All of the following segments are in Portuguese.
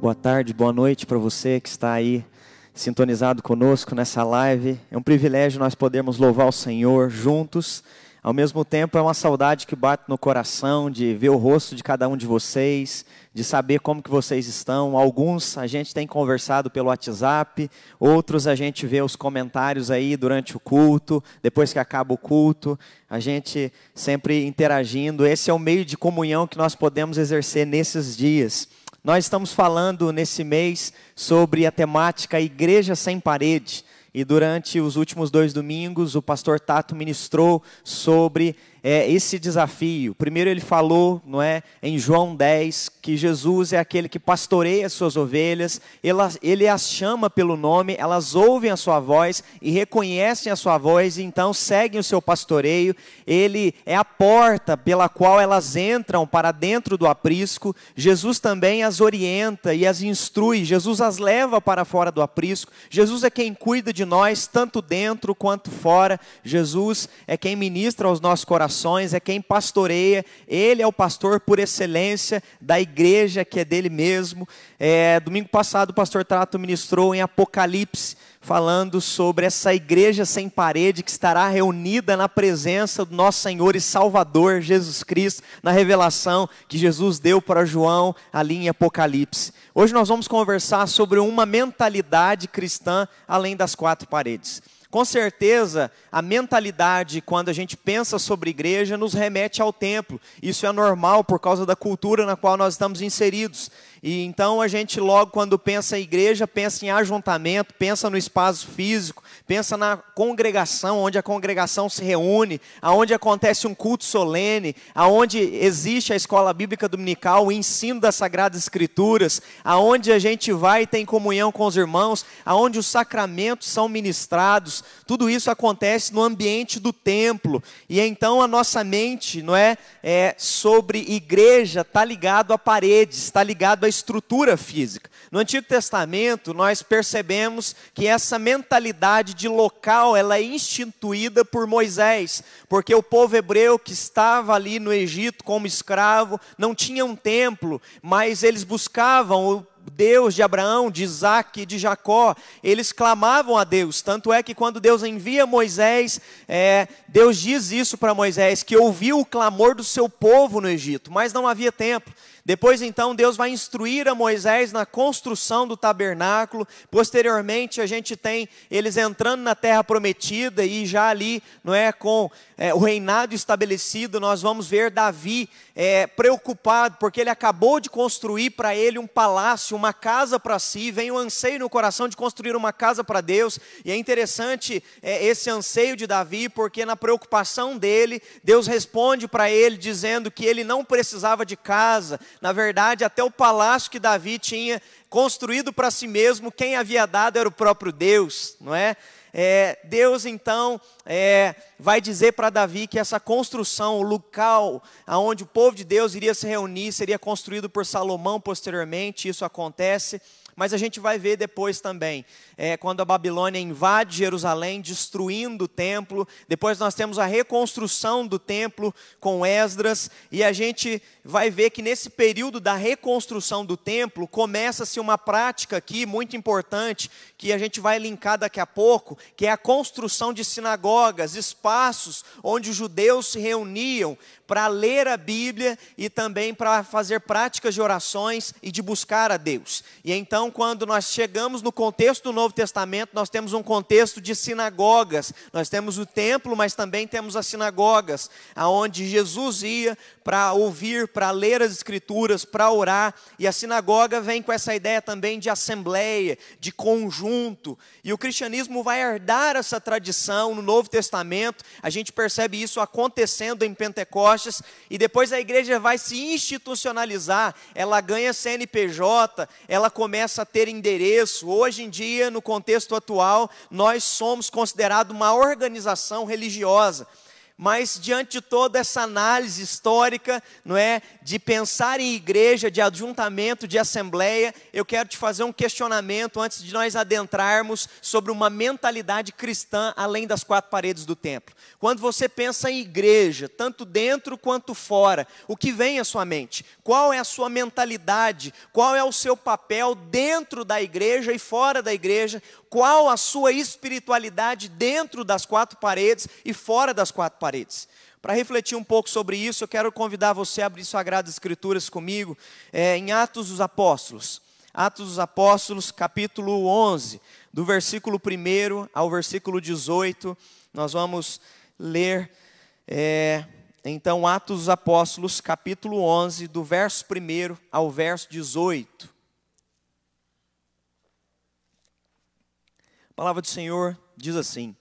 Boa tarde, boa noite para você que está aí sintonizado conosco nessa live. É um privilégio nós podermos louvar o Senhor juntos. Ao mesmo tempo, é uma saudade que bate no coração de ver o rosto de cada um de vocês, de saber como que vocês estão. Alguns a gente tem conversado pelo WhatsApp, outros a gente vê os comentários aí durante o culto, depois que acaba o culto, a gente sempre interagindo. Esse é o meio de comunhão que nós podemos exercer nesses dias. Nós estamos falando nesse mês sobre a temática Igreja Sem Parede. E durante os últimos dois domingos, o pastor Tato ministrou sobre é, esse desafio. Primeiro ele falou, não é, em João 10, que Jesus é aquele que pastoreia as suas ovelhas, ele, ele as chama pelo nome, elas ouvem a sua voz e reconhecem a sua voz e então seguem o seu pastoreio. Ele é a porta pela qual elas entram para dentro do aprisco. Jesus também as orienta e as instrui. Jesus as leva para fora do aprisco. Jesus é quem cuida de nós, tanto dentro quanto fora. Jesus é quem ministra aos nossos corações é quem pastoreia, ele é o pastor por excelência da igreja que é dele mesmo. É, domingo passado o pastor Trato ministrou em Apocalipse, falando sobre essa igreja sem parede que estará reunida na presença do nosso Senhor e Salvador Jesus Cristo, na revelação que Jesus deu para João ali em Apocalipse. Hoje nós vamos conversar sobre uma mentalidade cristã além das quatro paredes. Com certeza, a mentalidade, quando a gente pensa sobre igreja, nos remete ao templo. Isso é normal por causa da cultura na qual nós estamos inseridos. E então a gente logo quando pensa em igreja, pensa em ajuntamento, pensa no espaço físico, pensa na congregação, onde a congregação se reúne, aonde acontece um culto solene, aonde existe a escola bíblica dominical, o ensino das sagradas escrituras, aonde a gente vai e tem comunhão com os irmãos, aonde os sacramentos são ministrados. Tudo isso acontece no ambiente do templo. E então a nossa mente, não é, é sobre igreja está ligado a paredes, está ligado a da estrutura física. No Antigo Testamento, nós percebemos que essa mentalidade de local, ela é instituída por Moisés, porque o povo hebreu que estava ali no Egito como escravo, não tinha um templo, mas eles buscavam o Deus de Abraão, de Isaac e de Jacó, eles clamavam a Deus. Tanto é que quando Deus envia Moisés, é, Deus diz isso para Moisés, que ouviu o clamor do seu povo no Egito, mas não havia templo. Depois então Deus vai instruir a Moisés na construção do tabernáculo. Posteriormente a gente tem eles entrando na terra prometida e já ali, não é, com é, o reinado estabelecido, nós vamos ver Davi é, preocupado porque ele acabou de construir para ele um palácio, uma casa para si. Vem o anseio no coração de construir uma casa para Deus. E é interessante é, esse anseio de Davi porque na preocupação dele Deus responde para ele dizendo que ele não precisava de casa na verdade, até o palácio que Davi tinha construído para si mesmo, quem havia dado era o próprio Deus, não é? é Deus então é, vai dizer para Davi que essa construção, o local aonde o povo de Deus iria se reunir, seria construído por Salomão posteriormente. Isso acontece mas a gente vai ver depois também, é, quando a Babilônia invade Jerusalém, destruindo o templo, depois nós temos a reconstrução do templo com Esdras, e a gente vai ver que nesse período da reconstrução do templo, começa-se uma prática aqui muito importante, que a gente vai linkar daqui a pouco, que é a construção de sinagogas, espaços onde os judeus se reuniam para ler a Bíblia e também para fazer práticas de orações e de buscar a Deus. E então, quando nós chegamos no contexto do Novo Testamento, nós temos um contexto de sinagogas. Nós temos o templo, mas também temos as sinagogas, aonde Jesus ia para ouvir, para ler as escrituras, para orar. E a sinagoga vem com essa ideia também de assembleia, de conjunto. E o cristianismo vai herdar essa tradição no Novo Testamento. A gente percebe isso acontecendo em Pentecostes e depois a igreja vai se institucionalizar, ela ganha CNPJ, ela começa a ter endereço. Hoje em dia, no contexto atual, nós somos considerados uma organização religiosa. Mas diante de toda essa análise histórica, não é, de pensar em igreja, de ajuntamento, de assembleia, eu quero te fazer um questionamento antes de nós adentrarmos sobre uma mentalidade cristã além das quatro paredes do templo. Quando você pensa em igreja, tanto dentro quanto fora, o que vem à sua mente? Qual é a sua mentalidade? Qual é o seu papel dentro da igreja e fora da igreja? Qual a sua espiritualidade dentro das quatro paredes e fora das quatro paredes? Para refletir um pouco sobre isso, eu quero convidar você a abrir Sagradas Escrituras comigo é, em Atos dos Apóstolos. Atos dos Apóstolos, capítulo 11, do versículo 1 ao versículo 18, nós vamos ler, é, então, Atos dos Apóstolos, capítulo 11, do verso 1 ao verso 18. A palavra do Senhor diz assim: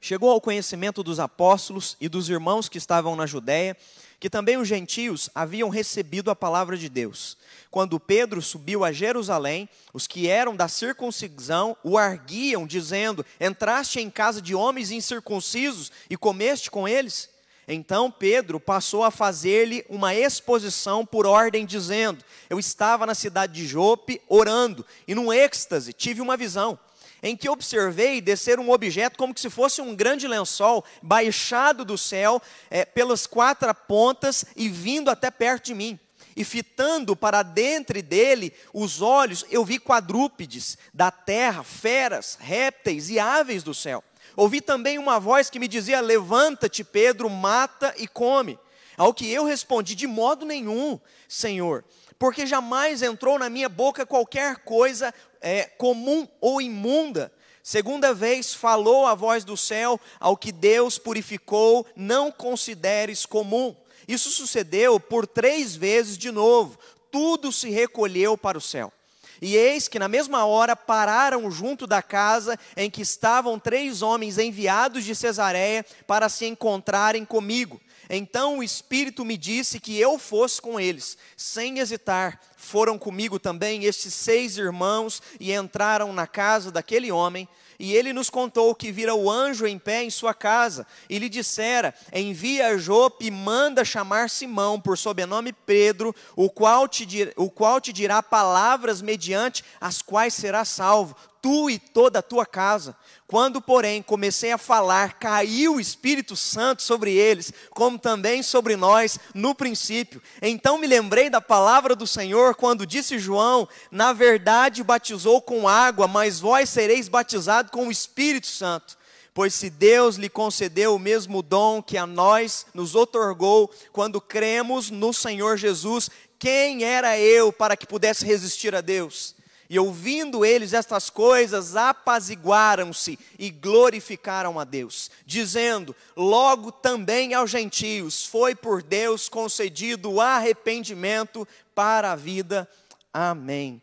Chegou ao conhecimento dos apóstolos e dos irmãos que estavam na Judéia, que também os gentios haviam recebido a palavra de Deus. Quando Pedro subiu a Jerusalém, os que eram da circuncisão o arguiam, dizendo: Entraste em casa de homens incircuncisos e comeste com eles? Então Pedro passou a fazer-lhe uma exposição por ordem, dizendo: Eu estava na cidade de Jope orando, e num êxtase tive uma visão em que observei descer um objeto como se fosse um grande lençol baixado do céu é, pelas quatro pontas e vindo até perto de mim. E fitando para dentro dele os olhos, eu vi quadrúpedes da terra, feras, répteis e aves do céu. Ouvi também uma voz que me dizia: Levanta-te, Pedro, mata e come. Ao que eu respondi: De modo nenhum, Senhor, porque jamais entrou na minha boca qualquer coisa é, comum ou imunda. Segunda vez falou a voz do céu, ao que Deus purificou, não consideres comum. Isso sucedeu por três vezes de novo, tudo se recolheu para o céu. E eis que na mesma hora pararam junto da casa em que estavam três homens enviados de Cesareia para se encontrarem comigo. Então o Espírito me disse que eu fosse com eles. Sem hesitar, foram comigo também estes seis irmãos e entraram na casa daquele homem. E ele nos contou que vira o anjo em pé em sua casa, e lhe dissera: Envia a Jope e manda chamar Simão, por sobrenome Pedro, o qual, te, o qual te dirá palavras mediante as quais será salvo, tu e toda a tua casa. Quando, porém, comecei a falar, caiu o Espírito Santo sobre eles, como também sobre nós no princípio. Então me lembrei da palavra do Senhor, quando disse João: Na verdade batizou com água, mas vós sereis batizados com o Espírito Santo. Pois se Deus lhe concedeu o mesmo dom que a nós nos otorgou quando cremos no Senhor Jesus, quem era eu para que pudesse resistir a Deus? E ouvindo eles estas coisas, apaziguaram-se e glorificaram a Deus, dizendo: Logo também aos gentios foi por Deus concedido o arrependimento para a vida. Amém.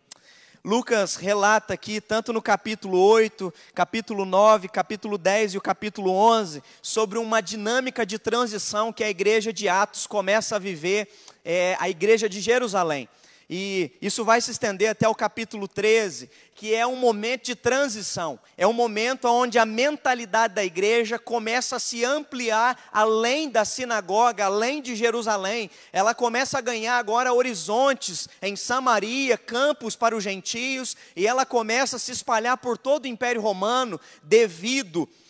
Lucas relata aqui, tanto no capítulo 8, capítulo 9, capítulo 10 e o capítulo 11, sobre uma dinâmica de transição que a igreja de Atos começa a viver, é, a igreja de Jerusalém. E isso vai se estender até o capítulo 13, que é um momento de transição. É um momento onde a mentalidade da igreja começa a se ampliar além da sinagoga, além de Jerusalém. Ela começa a ganhar agora horizontes em Samaria, campos para os gentios, e ela começa a se espalhar por todo o Império Romano devido a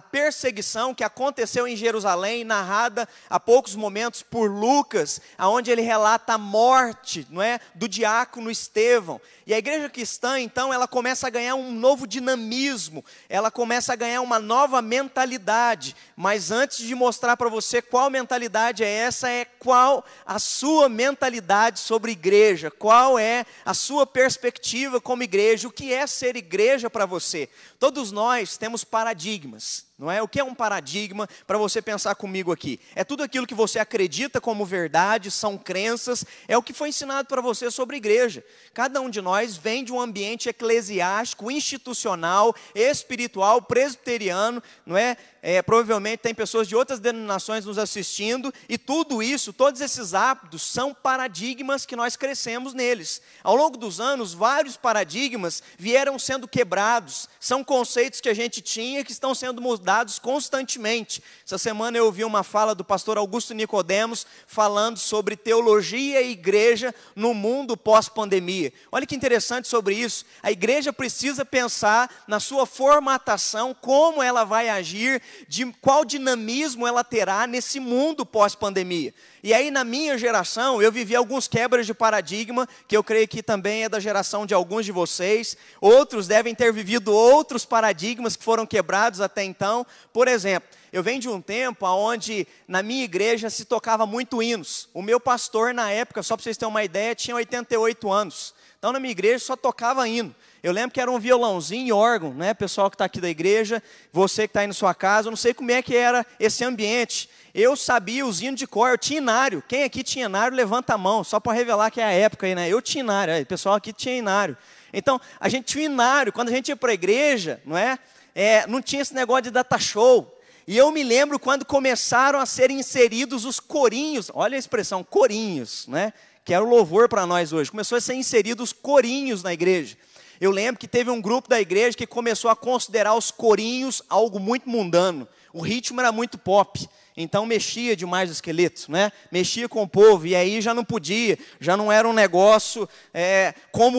perseguição que aconteceu em Jerusalém, narrada há poucos momentos por Lucas, aonde ele relata a morte, não é, do diácono Estevão. E a igreja cristã, então, ela começa a ganhar um novo dinamismo, ela começa a ganhar uma nova mentalidade. Mas antes de mostrar para você qual mentalidade é essa, é qual a sua mentalidade sobre igreja, qual é a sua perspectiva como igreja, o que é ser igreja para você. Todos nós temos paradigmas não é? O que é um paradigma para você pensar comigo aqui? É tudo aquilo que você acredita como verdade, são crenças, é o que foi ensinado para você sobre igreja. Cada um de nós vem de um ambiente eclesiástico, institucional, espiritual, presbiteriano, não é? é? provavelmente tem pessoas de outras denominações nos assistindo, e tudo isso, todos esses hábitos, são paradigmas que nós crescemos neles. Ao longo dos anos, vários paradigmas vieram sendo quebrados, são conceitos que a gente tinha que estão sendo mudados constantemente. Essa semana eu ouvi uma fala do pastor Augusto Nicodemos falando sobre teologia e igreja no mundo pós-pandemia. Olha que interessante sobre isso. A igreja precisa pensar na sua formatação, como ela vai agir, de qual dinamismo ela terá nesse mundo pós-pandemia. E aí, na minha geração, eu vivi alguns quebras de paradigma, que eu creio que também é da geração de alguns de vocês. Outros devem ter vivido outros paradigmas que foram quebrados até então. Por exemplo, eu venho de um tempo onde na minha igreja se tocava muito hinos. O meu pastor, na época, só para vocês terem uma ideia, tinha 88 anos. Então, na minha igreja só tocava hino. Eu lembro que era um violãozinho e órgão, né? Pessoal que está aqui da igreja, você que está aí na sua casa, eu não sei como é que era esse ambiente. Eu sabia os hinos de cor, eu tinha inário. Quem aqui tinha inário, levanta a mão, só para revelar que é a época aí, né? Eu tinha inário, o pessoal aqui tinha inário. Então, a gente tinha inário, quando a gente ia para a igreja, não é? é? Não tinha esse negócio de data show. E eu me lembro quando começaram a ser inseridos os corinhos, olha a expressão, corinhos, né? Que era o louvor para nós hoje. Começou a ser inseridos os corinhos na igreja. Eu lembro que teve um grupo da igreja que começou a considerar os corinhos algo muito mundano. O ritmo era muito pop. Então mexia demais o esqueleto, né? Mexia com o povo e aí já não podia, já não era um negócio é,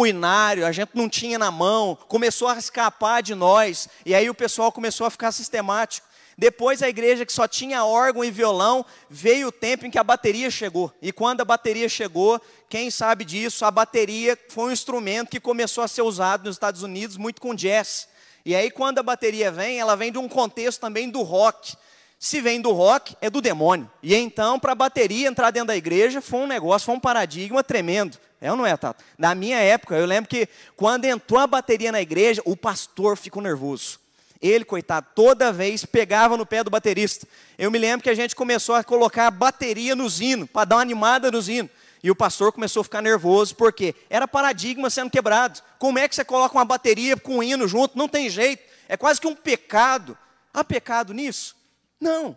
inário, a gente não tinha na mão, começou a escapar de nós e aí o pessoal começou a ficar sistemático. Depois a igreja que só tinha órgão e violão, veio o tempo em que a bateria chegou. E quando a bateria chegou, quem sabe disso, a bateria foi um instrumento que começou a ser usado nos Estados Unidos muito com jazz. E aí quando a bateria vem, ela vem de um contexto também do rock. Se vem do rock, é do demônio. E então, para a bateria entrar dentro da igreja, foi um negócio, foi um paradigma tremendo. É ou não é, Tato? Na minha época, eu lembro que quando entrou a bateria na igreja, o pastor ficou nervoso. Ele, coitado, toda vez pegava no pé do baterista. Eu me lembro que a gente começou a colocar a bateria nos hinos, para dar uma animada nos hinos. E o pastor começou a ficar nervoso, porque era paradigma sendo quebrado. Como é que você coloca uma bateria com um hino junto? Não tem jeito. É quase que um pecado. Há pecado nisso? Não.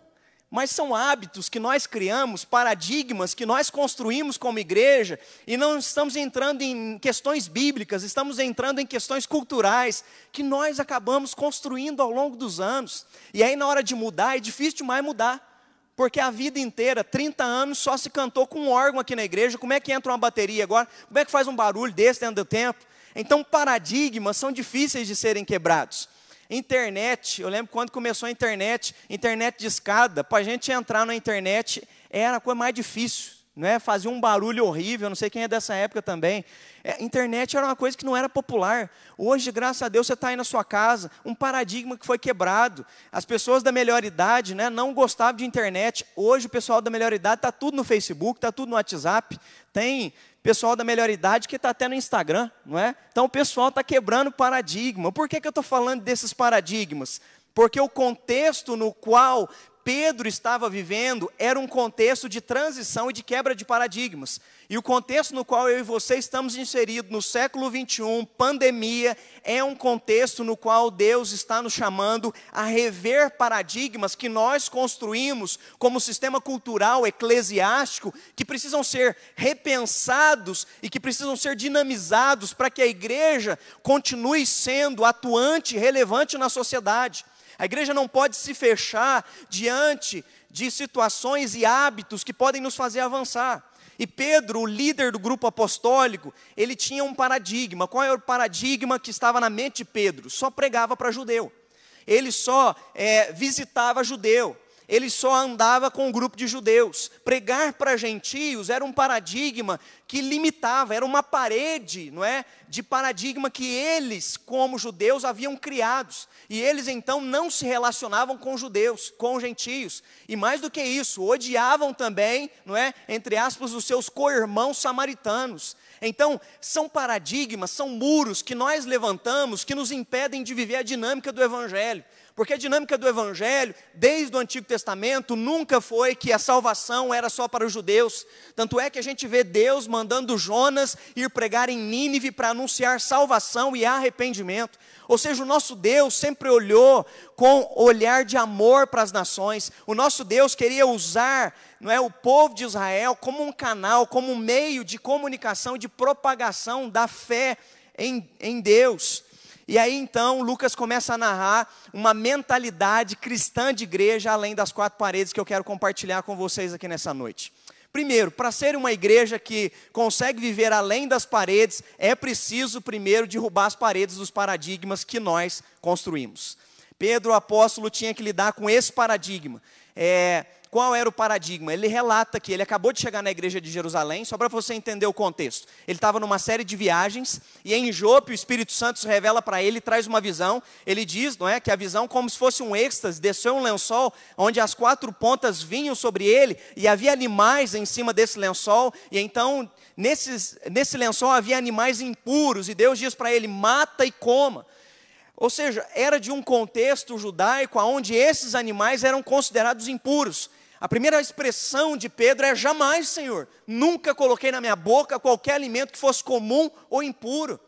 Mas são hábitos que nós criamos, paradigmas que nós construímos como igreja, e não estamos entrando em questões bíblicas, estamos entrando em questões culturais, que nós acabamos construindo ao longo dos anos. E aí, na hora de mudar, é difícil demais mudar. Porque a vida inteira, 30 anos, só se cantou com um órgão aqui na igreja. Como é que entra uma bateria agora? Como é que faz um barulho desse dentro do tempo? Então, paradigmas são difíceis de serem quebrados. Internet, eu lembro quando começou a internet, internet de escada, para a gente entrar na internet era a coisa mais difícil, não é? Fazia um barulho horrível, não sei quem é dessa época também. É, internet era uma coisa que não era popular. Hoje, graças a Deus, você está aí na sua casa, um paradigma que foi quebrado. As pessoas da melhor idade né, não gostavam de internet. Hoje, o pessoal da melhor idade está tudo no Facebook, está tudo no WhatsApp, tem pessoal da melhor idade que está até no Instagram, não é? Então o pessoal está quebrando paradigma. Por que, que eu estou falando desses paradigmas? Porque o contexto no qual Pedro estava vivendo era um contexto de transição e de quebra de paradigmas. E o contexto no qual eu e você estamos inseridos no século 21, pandemia, é um contexto no qual Deus está nos chamando a rever paradigmas que nós construímos como sistema cultural eclesiástico, que precisam ser repensados e que precisam ser dinamizados para que a igreja continue sendo atuante relevante na sociedade. A igreja não pode se fechar diante de situações e hábitos que podem nos fazer avançar. E Pedro, o líder do grupo apostólico, ele tinha um paradigma. Qual era o paradigma que estava na mente de Pedro? Só pregava para judeu. Ele só é, visitava judeu ele só andava com um grupo de judeus. Pregar para gentios era um paradigma que limitava, era uma parede, não é, de paradigma que eles, como judeus, haviam criados. E eles então não se relacionavam com judeus, com gentios. E mais do que isso, odiavam também, não é, entre aspas, os seus co-irmãos samaritanos. Então, são paradigmas, são muros que nós levantamos que nos impedem de viver a dinâmica do evangelho. Porque a dinâmica do Evangelho, desde o Antigo Testamento, nunca foi que a salvação era só para os judeus. Tanto é que a gente vê Deus mandando Jonas ir pregar em Nínive para anunciar salvação e arrependimento. Ou seja, o nosso Deus sempre olhou com olhar de amor para as nações. O nosso Deus queria usar não é, o povo de Israel como um canal, como um meio de comunicação, de propagação da fé em, em Deus. E aí então Lucas começa a narrar uma mentalidade cristã de igreja além das quatro paredes que eu quero compartilhar com vocês aqui nessa noite. Primeiro, para ser uma igreja que consegue viver além das paredes, é preciso primeiro derrubar as paredes dos paradigmas que nós construímos. Pedro, o apóstolo, tinha que lidar com esse paradigma. É, qual era o paradigma? Ele relata que ele acabou de chegar na igreja de Jerusalém, só para você entender o contexto. Ele estava numa série de viagens e em Jope o Espírito Santo se revela para ele, traz uma visão. Ele diz, não é, que a visão como se fosse um êxtase, desceu um lençol onde as quatro pontas vinham sobre ele e havia animais em cima desse lençol e então nesses, nesse lençol havia animais impuros e Deus diz para ele: mata e coma. Ou seja, era de um contexto judaico onde esses animais eram considerados impuros. A primeira expressão de Pedro é: jamais, Senhor, nunca coloquei na minha boca qualquer alimento que fosse comum ou impuro.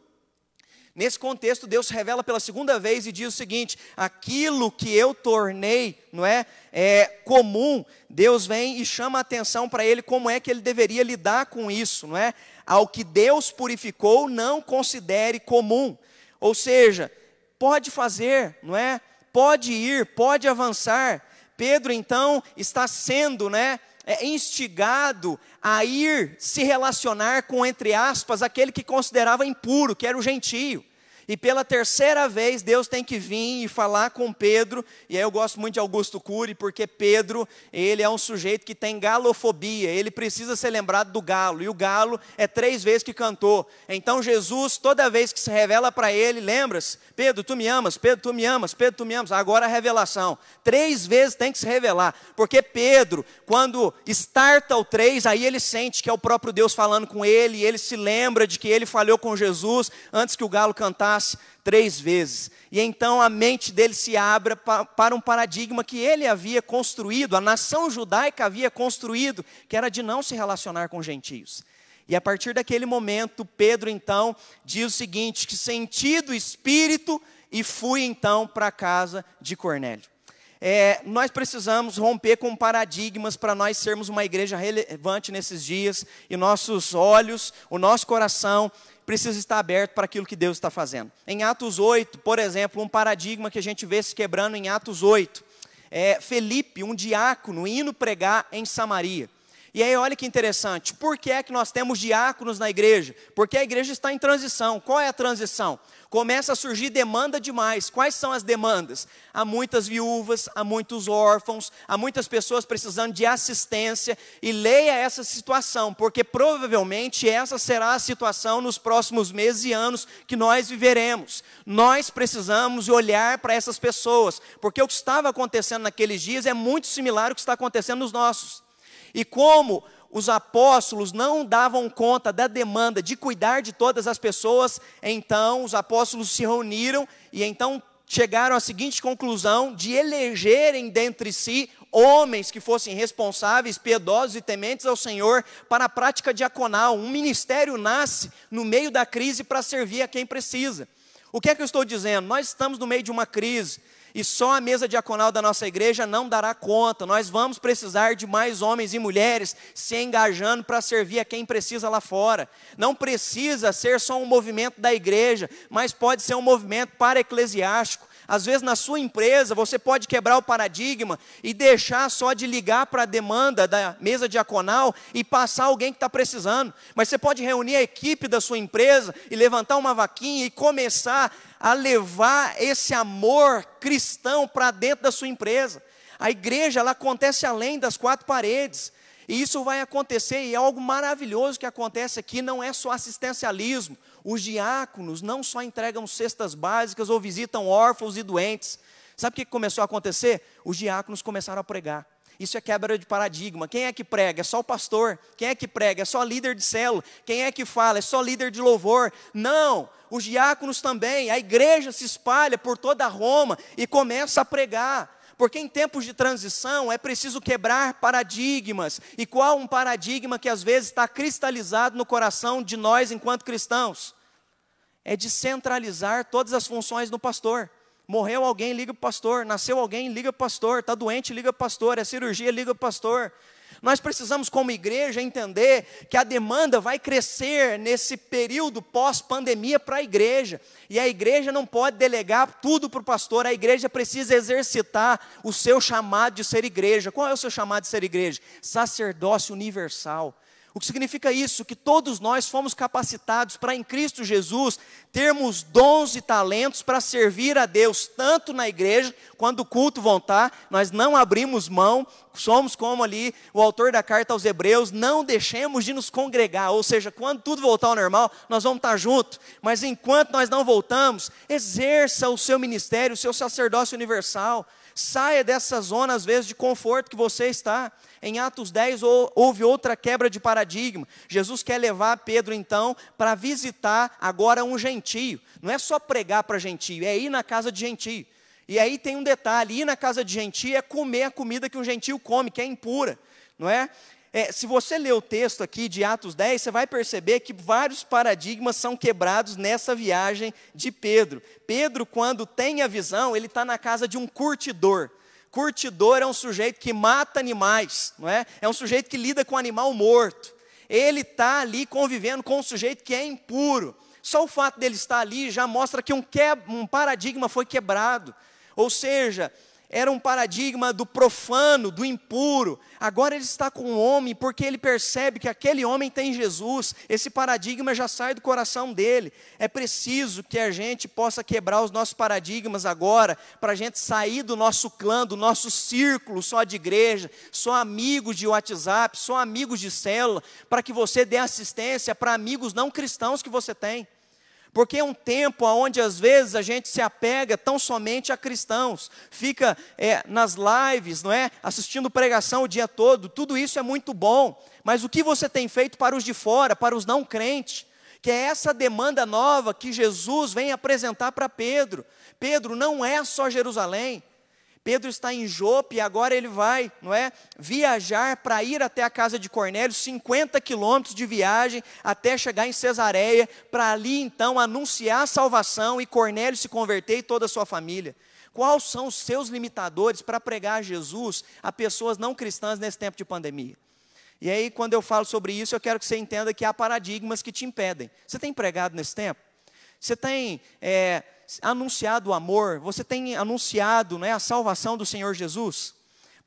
Nesse contexto, Deus revela pela segunda vez e diz o seguinte: aquilo que eu tornei, não é, é comum, Deus vem e chama a atenção para ele como é que ele deveria lidar com isso, não é? Ao que Deus purificou, não considere comum. Ou seja, pode fazer, não é? Pode ir, pode avançar, Pedro então está sendo, né, é, instigado a ir se relacionar com, entre aspas, aquele que considerava impuro, que era o gentio. E pela terceira vez, Deus tem que vir e falar com Pedro. E aí eu gosto muito de Augusto Cury, porque Pedro, ele é um sujeito que tem galofobia. Ele precisa ser lembrado do galo. E o galo é três vezes que cantou. Então Jesus, toda vez que se revela para ele, lembra-se: Pedro, tu me amas, Pedro, tu me amas, Pedro, tu me amas. Agora a revelação. Três vezes tem que se revelar. Porque Pedro, quando starta o três, aí ele sente que é o próprio Deus falando com ele. E ele se lembra de que ele falhou com Jesus antes que o galo cantasse três vezes. E então a mente dele se abre para um paradigma que ele havia construído, a nação judaica havia construído, que era de não se relacionar com gentios. E a partir daquele momento, Pedro então diz o seguinte: que sentido espírito, e fui então para a casa de Cornélio. É, nós precisamos romper com paradigmas para nós sermos uma igreja relevante nesses dias, e nossos olhos, o nosso coração precisa estar aberto para aquilo que Deus está fazendo. Em Atos 8, por exemplo, um paradigma que a gente vê se quebrando em Atos 8, é Felipe, um diácono, indo pregar em Samaria. E aí, olha que interessante, por que é que nós temos diáconos na igreja? Porque a igreja está em transição. Qual é a transição? Começa a surgir demanda demais. Quais são as demandas? Há muitas viúvas, há muitos órfãos, há muitas pessoas precisando de assistência. E leia essa situação, porque provavelmente essa será a situação nos próximos meses e anos que nós viveremos. Nós precisamos olhar para essas pessoas, porque o que estava acontecendo naqueles dias é muito similar ao que está acontecendo nos nossos. E como os apóstolos não davam conta da demanda de cuidar de todas as pessoas, então os apóstolos se reuniram e então chegaram à seguinte conclusão de elegerem dentre si homens que fossem responsáveis, piedosos e tementes ao Senhor para a prática diaconal. Um ministério nasce no meio da crise para servir a quem precisa. O que é que eu estou dizendo? Nós estamos no meio de uma crise e só a mesa diaconal da nossa igreja não dará conta. Nós vamos precisar de mais homens e mulheres se engajando para servir a quem precisa lá fora. Não precisa ser só um movimento da igreja, mas pode ser um movimento para eclesiástico. Às vezes, na sua empresa, você pode quebrar o paradigma e deixar só de ligar para a demanda da mesa diaconal e passar alguém que está precisando. Mas você pode reunir a equipe da sua empresa e levantar uma vaquinha e começar a levar esse amor cristão para dentro da sua empresa. A igreja ela acontece além das quatro paredes. E isso vai acontecer, e é algo maravilhoso que acontece aqui, não é só assistencialismo. Os diáconos não só entregam cestas básicas ou visitam órfãos e doentes. Sabe o que começou a acontecer? Os diáconos começaram a pregar. Isso é quebra de paradigma. Quem é que prega? É só o pastor. Quem é que prega? É só líder de célula. Quem é que fala? É só líder de louvor. Não, os diáconos também. A igreja se espalha por toda Roma e começa a pregar. Porque em tempos de transição é preciso quebrar paradigmas. E qual um paradigma que às vezes está cristalizado no coração de nós enquanto cristãos? É de centralizar todas as funções do pastor. Morreu alguém, liga o pastor. Nasceu alguém, liga o pastor. Está doente, liga o pastor. É cirurgia, liga o pastor. Nós precisamos, como igreja, entender que a demanda vai crescer nesse período pós-pandemia para a igreja. E a igreja não pode delegar tudo para o pastor, a igreja precisa exercitar o seu chamado de ser igreja. Qual é o seu chamado de ser igreja? Sacerdócio universal. O que significa isso? Que todos nós fomos capacitados para, em Cristo Jesus, termos dons e talentos para servir a Deus, tanto na igreja, quando o culto voltar, nós não abrimos mão, somos como ali o autor da carta aos Hebreus, não deixemos de nos congregar, ou seja, quando tudo voltar ao normal, nós vamos estar juntos, mas enquanto nós não voltamos, exerça o seu ministério, o seu sacerdócio universal, saia dessa zona, às vezes, de conforto que você está. Em Atos 10 houve outra quebra de paradigma. Jesus quer levar Pedro então para visitar agora um gentio. Não é só pregar para gentio, é ir na casa de gentio. E aí tem um detalhe: ir na casa de gentio é comer a comida que um gentio come, que é impura, não é? É, se você ler o texto aqui de Atos 10, você vai perceber que vários paradigmas são quebrados nessa viagem de Pedro. Pedro, quando tem a visão, ele está na casa de um curtidor. Curtidor é um sujeito que mata animais, não é? É um sujeito que lida com animal morto. Ele está ali convivendo com um sujeito que é impuro. Só o fato dele estar ali já mostra que um, que... um paradigma foi quebrado. Ou seja, era um paradigma do profano, do impuro. Agora ele está com um homem porque ele percebe que aquele homem tem Jesus. Esse paradigma já sai do coração dele. É preciso que a gente possa quebrar os nossos paradigmas agora, para a gente sair do nosso clã, do nosso círculo só de igreja, só amigos de WhatsApp, só amigos de célula, para que você dê assistência para amigos não cristãos que você tem. Porque é um tempo onde às vezes a gente se apega tão somente a cristãos, fica é, nas lives, não é? Assistindo pregação o dia todo, tudo isso é muito bom, mas o que você tem feito para os de fora, para os não crentes? Que é essa demanda nova que Jesus vem apresentar para Pedro. Pedro, não é só Jerusalém, Pedro está em Jope e agora ele vai, não é, viajar para ir até a casa de Cornélio, 50 quilômetros de viagem até chegar em Cesareia, para ali então anunciar a salvação e Cornélio se converter e toda a sua família. Quais são os seus limitadores para pregar Jesus a pessoas não cristãs nesse tempo de pandemia? E aí, quando eu falo sobre isso, eu quero que você entenda que há paradigmas que te impedem. Você tem pregado nesse tempo? Você tem é, anunciado o amor, você tem anunciado né, a salvação do Senhor Jesus?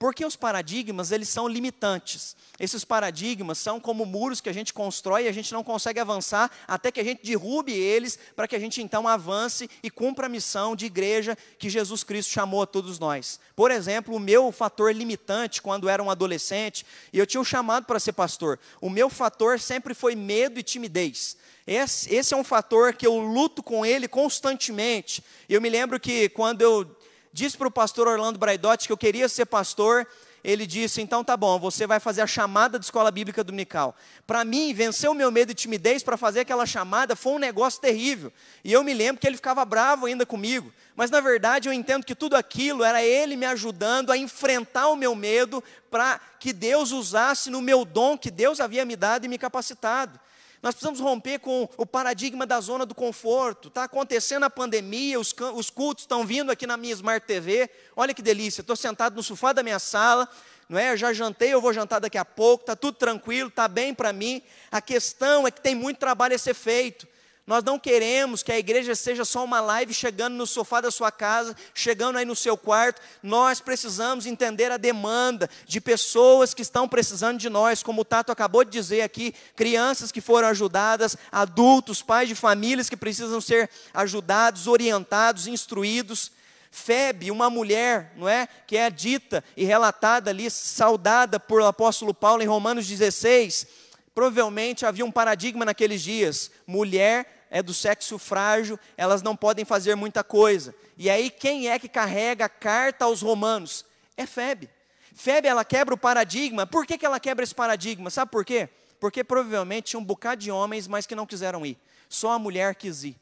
Porque os paradigmas, eles são limitantes. Esses paradigmas são como muros que a gente constrói e a gente não consegue avançar até que a gente derrube eles, para que a gente então avance e cumpra a missão de igreja que Jesus Cristo chamou a todos nós. Por exemplo, o meu fator limitante quando era um adolescente, e eu tinha um chamado para ser pastor, o meu fator sempre foi medo e timidez. Esse, esse é um fator que eu luto com ele constantemente. Eu me lembro que quando eu disse para o pastor Orlando Braidotti que eu queria ser pastor, ele disse: então tá bom, você vai fazer a chamada de escola bíblica dominical. Para mim, vencer o meu medo e timidez para fazer aquela chamada foi um negócio terrível. E eu me lembro que ele ficava bravo ainda comigo. Mas na verdade eu entendo que tudo aquilo era ele me ajudando a enfrentar o meu medo para que Deus usasse no meu dom que Deus havia me dado e me capacitado. Nós precisamos romper com o paradigma da zona do conforto. Está acontecendo a pandemia, os, os cultos estão vindo aqui na minha Smart TV. Olha que delícia, estou sentado no sofá da minha sala, não é? Eu já jantei, eu vou jantar daqui a pouco, está tudo tranquilo, está bem para mim. A questão é que tem muito trabalho a ser feito. Nós não queremos que a igreja seja só uma live chegando no sofá da sua casa, chegando aí no seu quarto. Nós precisamos entender a demanda de pessoas que estão precisando de nós, como o Tato acabou de dizer aqui, crianças que foram ajudadas, adultos, pais de famílias que precisam ser ajudados, orientados, instruídos. Febe, uma mulher, não é, que é dita e relatada ali, saudada por apóstolo Paulo em Romanos 16, provavelmente havia um paradigma naqueles dias: mulher é do sexo frágil, elas não podem fazer muita coisa. E aí quem é que carrega a carta aos romanos? É Febe. Febe, ela quebra o paradigma. Por que, que ela quebra esse paradigma? Sabe por quê? Porque provavelmente tinha um bocado de homens, mas que não quiseram ir. Só a mulher quis ir.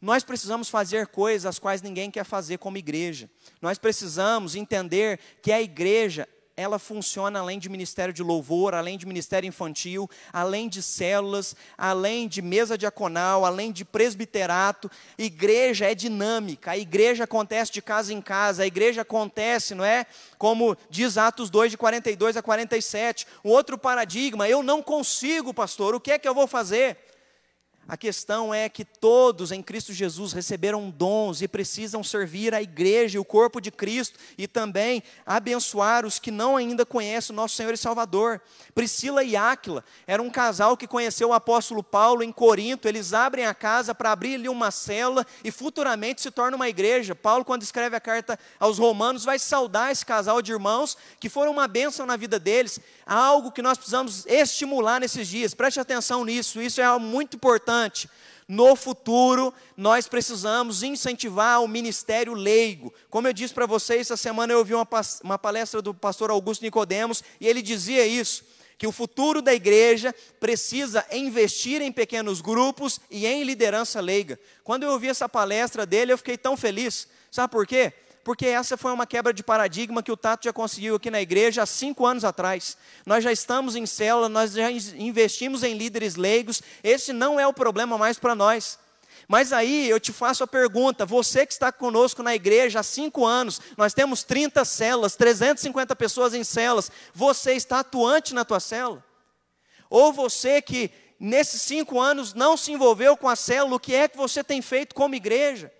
Nós precisamos fazer coisas as quais ninguém quer fazer como igreja. Nós precisamos entender que a igreja ela funciona além de ministério de louvor, além de ministério infantil, além de células, além de mesa diaconal, além de presbiterato. Igreja é dinâmica, a igreja acontece de casa em casa, a igreja acontece, não é? Como diz Atos 2, de 42 a 47. Um outro paradigma, eu não consigo, pastor, o que é que eu vou fazer? A questão é que todos em Cristo Jesus receberam dons e precisam servir a igreja e o corpo de Cristo e também abençoar os que não ainda conhecem o nosso Senhor e Salvador. Priscila e Áquila era um casal que conheceu o apóstolo Paulo em Corinto. Eles abrem a casa para abrir ali uma cela e futuramente se torna uma igreja. Paulo, quando escreve a carta aos Romanos, vai saudar esse casal de irmãos que foram uma bênção na vida deles. Algo que nós precisamos estimular nesses dias. Preste atenção nisso, isso é muito importante importante. No futuro, nós precisamos incentivar o ministério leigo. Como eu disse para vocês, essa semana eu ouvi uma, palestra do pastor Augusto Nicodemos, e ele dizia isso, que o futuro da igreja precisa investir em pequenos grupos e em liderança leiga. Quando eu ouvi essa palestra dele, eu fiquei tão feliz. Sabe por quê? Porque essa foi uma quebra de paradigma que o Tato já conseguiu aqui na igreja há cinco anos atrás. Nós já estamos em célula, nós já investimos em líderes leigos, esse não é o problema mais para nós. Mas aí eu te faço a pergunta: você que está conosco na igreja há cinco anos, nós temos 30 células, 350 pessoas em células, você está atuante na tua célula? Ou você que nesses cinco anos não se envolveu com a célula, o que é que você tem feito como igreja?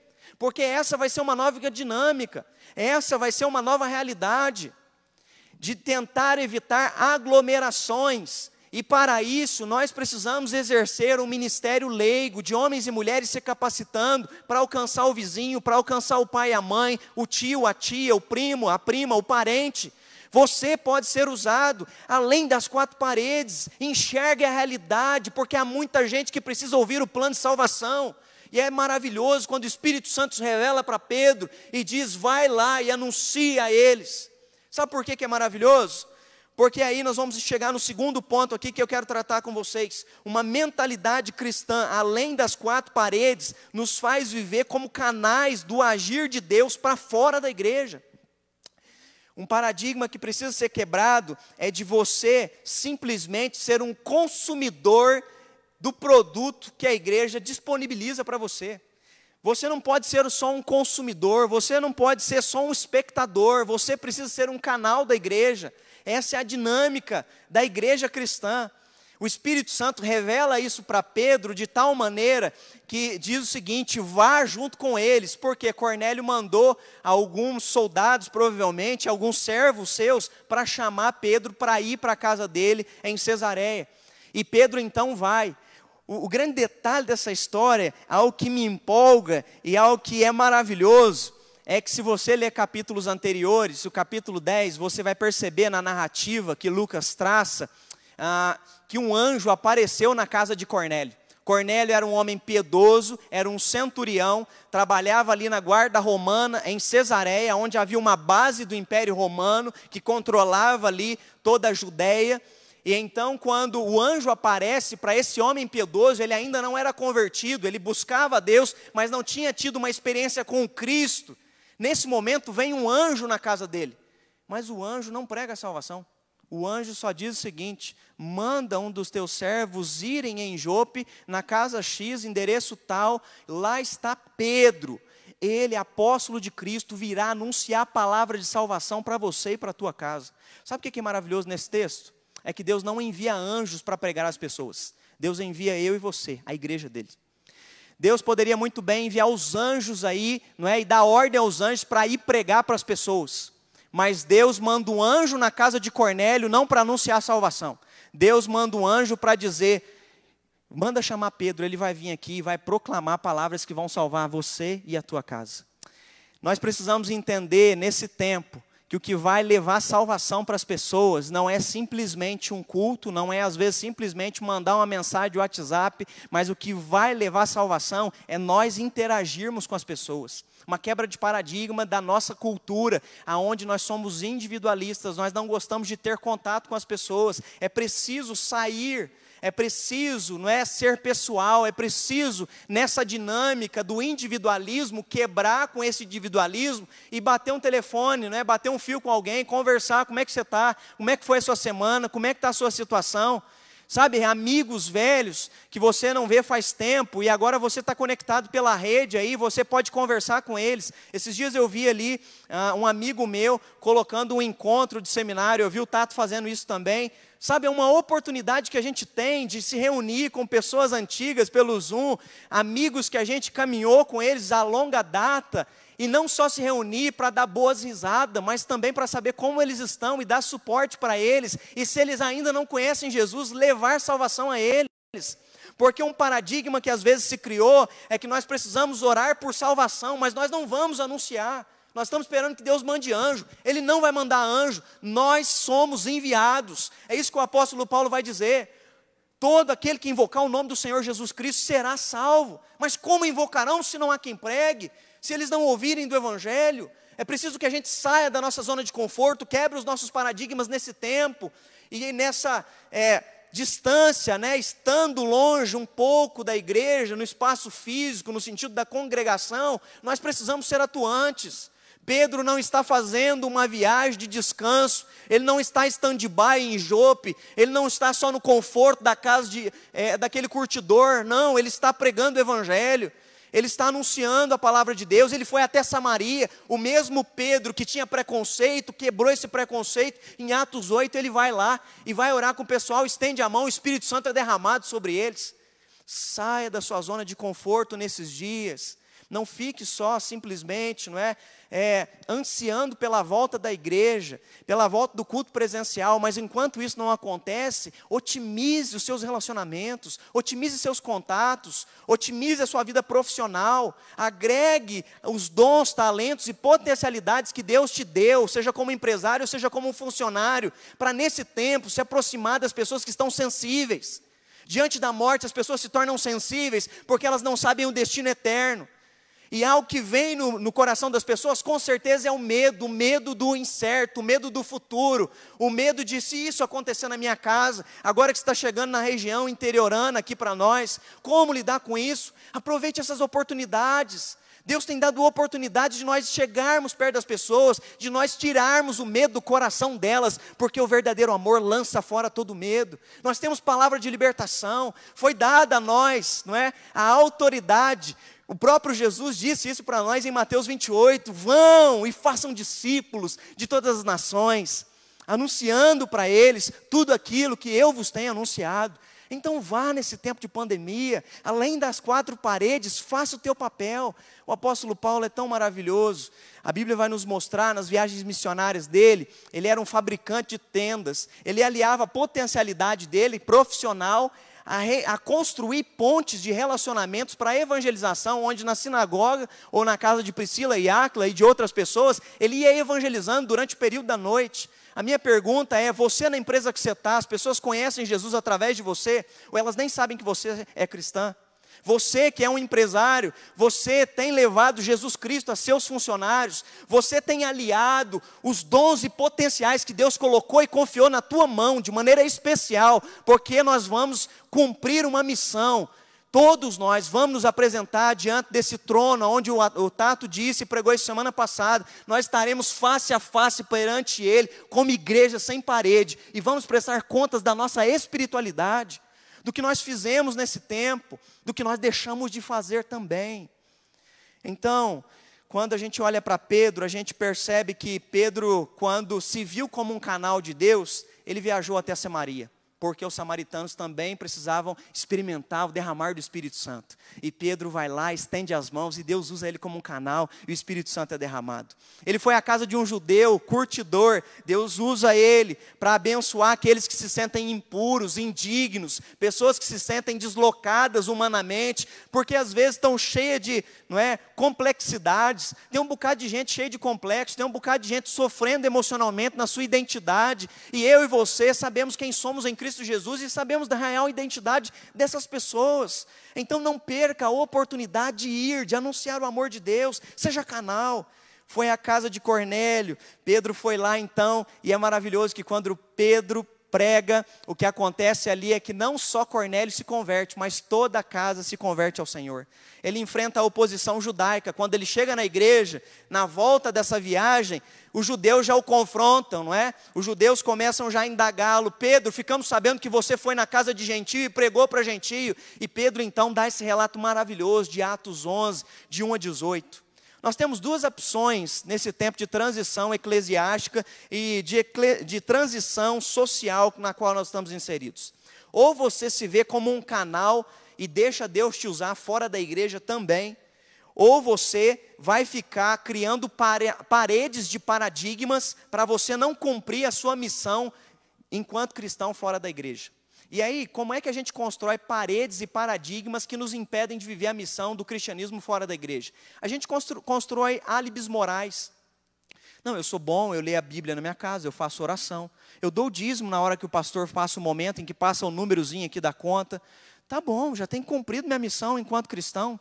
Porque essa vai ser uma nova dinâmica, essa vai ser uma nova realidade, de tentar evitar aglomerações, e para isso nós precisamos exercer um ministério leigo, de homens e mulheres se capacitando para alcançar o vizinho, para alcançar o pai e a mãe, o tio, a tia, o primo, a prima, o parente. Você pode ser usado além das quatro paredes, enxergue a realidade, porque há muita gente que precisa ouvir o plano de salvação. E é maravilhoso quando o Espírito Santo revela para Pedro e diz: vai lá e anuncia a eles. Sabe por que, que é maravilhoso? Porque aí nós vamos chegar no segundo ponto aqui que eu quero tratar com vocês. Uma mentalidade cristã, além das quatro paredes, nos faz viver como canais do agir de Deus para fora da igreja. Um paradigma que precisa ser quebrado é de você simplesmente ser um consumidor do produto que a igreja disponibiliza para você. Você não pode ser só um consumidor, você não pode ser só um espectador, você precisa ser um canal da igreja. Essa é a dinâmica da igreja cristã. O Espírito Santo revela isso para Pedro de tal maneira que diz o seguinte: vá junto com eles, porque Cornélio mandou alguns soldados, provavelmente, alguns servos seus, para chamar Pedro para ir para a casa dele em Cesareia. E Pedro então vai. O, o grande detalhe dessa história, algo que me empolga e algo que é maravilhoso, é que se você ler capítulos anteriores, o capítulo 10, você vai perceber na narrativa que Lucas traça, ah, que um anjo apareceu na casa de Cornélio. Cornélio era um homem piedoso, era um centurião, trabalhava ali na guarda romana em Cesareia, onde havia uma base do Império Romano que controlava ali toda a Judéia. E então, quando o anjo aparece para esse homem piedoso, ele ainda não era convertido, ele buscava a Deus, mas não tinha tido uma experiência com Cristo. Nesse momento, vem um anjo na casa dele, mas o anjo não prega a salvação. O anjo só diz o seguinte: manda um dos teus servos irem em Jope, na casa X, endereço tal, lá está Pedro. Ele, apóstolo de Cristo, virá anunciar a palavra de salvação para você e para a tua casa. Sabe o que é maravilhoso nesse texto? É que Deus não envia anjos para pregar as pessoas. Deus envia eu e você, a igreja dele. Deus poderia muito bem enviar os anjos aí, não é, e dar ordem aos anjos para ir pregar para as pessoas. Mas Deus manda um anjo na casa de Cornélio não para anunciar salvação. Deus manda um anjo para dizer: manda chamar Pedro, ele vai vir aqui e vai proclamar palavras que vão salvar você e a tua casa. Nós precisamos entender nesse tempo que o que vai levar salvação para as pessoas não é simplesmente um culto, não é às vezes simplesmente mandar uma mensagem de WhatsApp, mas o que vai levar salvação é nós interagirmos com as pessoas. Uma quebra de paradigma da nossa cultura, aonde nós somos individualistas, nós não gostamos de ter contato com as pessoas. É preciso sair é preciso, não é ser pessoal, é preciso nessa dinâmica do individualismo quebrar com esse individualismo e bater um telefone, não é? Bater um fio com alguém, conversar, como é que você está, como é que foi a sua semana, como é que está a sua situação. Sabe, amigos velhos que você não vê faz tempo e agora você está conectado pela rede aí, você pode conversar com eles. Esses dias eu vi ali uh, um amigo meu colocando um encontro de seminário, eu vi o Tato fazendo isso também. Sabe, é uma oportunidade que a gente tem de se reunir com pessoas antigas pelo Zoom, amigos que a gente caminhou com eles a longa data, e não só se reunir para dar boas risadas, mas também para saber como eles estão e dar suporte para eles, e se eles ainda não conhecem Jesus, levar salvação a eles. Porque um paradigma que às vezes se criou é que nós precisamos orar por salvação, mas nós não vamos anunciar. Nós estamos esperando que Deus mande anjo. Ele não vai mandar anjo. Nós somos enviados. É isso que o apóstolo Paulo vai dizer. Todo aquele que invocar o nome do Senhor Jesus Cristo será salvo. Mas como invocarão se não há quem pregue? Se eles não ouvirem do Evangelho? É preciso que a gente saia da nossa zona de conforto, quebre os nossos paradigmas nesse tempo e nessa é, distância, né, estando longe um pouco da igreja, no espaço físico, no sentido da congregação, nós precisamos ser atuantes. Pedro não está fazendo uma viagem de descanso, ele não está stand-by em Jope, ele não está só no conforto da casa de, é, daquele curtidor, não, ele está pregando o Evangelho, ele está anunciando a palavra de Deus, ele foi até Samaria, o mesmo Pedro que tinha preconceito, quebrou esse preconceito, em Atos 8 ele vai lá e vai orar com o pessoal, estende a mão, o Espírito Santo é derramado sobre eles. Saia da sua zona de conforto nesses dias. Não fique só simplesmente, não é, é, ansiando pela volta da igreja, pela volta do culto presencial, mas enquanto isso não acontece, otimize os seus relacionamentos, otimize seus contatos, otimize a sua vida profissional, agregue os dons, talentos e potencialidades que Deus te deu, seja como empresário, seja como um funcionário, para nesse tempo se aproximar das pessoas que estão sensíveis. Diante da morte, as pessoas se tornam sensíveis porque elas não sabem o destino eterno. E algo que vem no, no, coração das pessoas, com certeza, é o medo, o medo do incerto, o medo do futuro, o medo de se isso acontecer na minha casa, agora que está chegando na região interiorana aqui para nós, como lidar com isso? Aproveite essas oportunidades. Deus tem dado oportunidade de nós chegarmos perto das pessoas, de nós tirarmos o medo do coração delas, porque o verdadeiro amor lança fora todo medo. Nós temos palavra de libertação, foi dada a nós, não é? A autoridade o próprio Jesus disse isso para nós em Mateus 28: vão e façam discípulos de todas as nações, anunciando para eles tudo aquilo que eu vos tenho anunciado. Então vá nesse tempo de pandemia, além das quatro paredes, faça o teu papel. O apóstolo Paulo é tão maravilhoso. A Bíblia vai nos mostrar nas viagens missionárias dele, ele era um fabricante de tendas. Ele aliava a potencialidade dele profissional a, re, a construir pontes de relacionamentos para evangelização, onde na sinagoga ou na casa de Priscila e Áquila e de outras pessoas, ele ia evangelizando durante o período da noite. A minha pergunta é: você na empresa que você está, as pessoas conhecem Jesus através de você, ou elas nem sabem que você é cristã? Você que é um empresário, você tem levado Jesus Cristo a seus funcionários, você tem aliado os dons e potenciais que Deus colocou e confiou na tua mão de maneira especial, porque nós vamos cumprir uma missão. Todos nós vamos nos apresentar diante desse trono, onde o, o Tato disse e pregou isso semana passada. Nós estaremos face a face perante Ele, como igreja sem parede, e vamos prestar contas da nossa espiritualidade do que nós fizemos nesse tempo, do que nós deixamos de fazer também. Então, quando a gente olha para Pedro, a gente percebe que Pedro, quando se viu como um canal de Deus, ele viajou até Samaria porque os samaritanos também precisavam experimentar o derramar do Espírito Santo. E Pedro vai lá, estende as mãos e Deus usa ele como um canal e o Espírito Santo é derramado. Ele foi à casa de um judeu, curtidor, Deus usa ele para abençoar aqueles que se sentem impuros, indignos, pessoas que se sentem deslocadas humanamente, porque às vezes estão cheias de, não é, complexidades. Tem um bocado de gente cheia de complexos, tem um bocado de gente sofrendo emocionalmente na sua identidade, e eu e você sabemos quem somos em Cristo Cristo Jesus e sabemos da real identidade dessas pessoas. Então não perca a oportunidade de ir, de anunciar o amor de Deus, seja canal. Foi à casa de Cornélio, Pedro foi lá então, e é maravilhoso que quando Pedro prega, o que acontece ali é que não só Cornélio se converte, mas toda a casa se converte ao Senhor. Ele enfrenta a oposição judaica. Quando ele chega na igreja, na volta dessa viagem, os judeus já o confrontam, não é? Os judeus começam já a indagá-lo. Pedro, ficamos sabendo que você foi na casa de gentio e pregou para gentio. E Pedro então dá esse relato maravilhoso de Atos 11, de 1 a 18. Nós temos duas opções nesse tempo de transição eclesiástica e de, de transição social na qual nós estamos inseridos. Ou você se vê como um canal e deixa Deus te usar fora da igreja também, ou você vai ficar criando paredes de paradigmas para você não cumprir a sua missão enquanto cristão fora da igreja. E aí, como é que a gente constrói paredes e paradigmas que nos impedem de viver a missão do cristianismo fora da igreja? A gente constrói álibis morais. Não, eu sou bom, eu leio a Bíblia na minha casa, eu faço oração. Eu dou o dízimo na hora que o pastor passa o momento em que passa o númerozinho aqui da conta. Tá bom, já tenho cumprido minha missão enquanto cristão.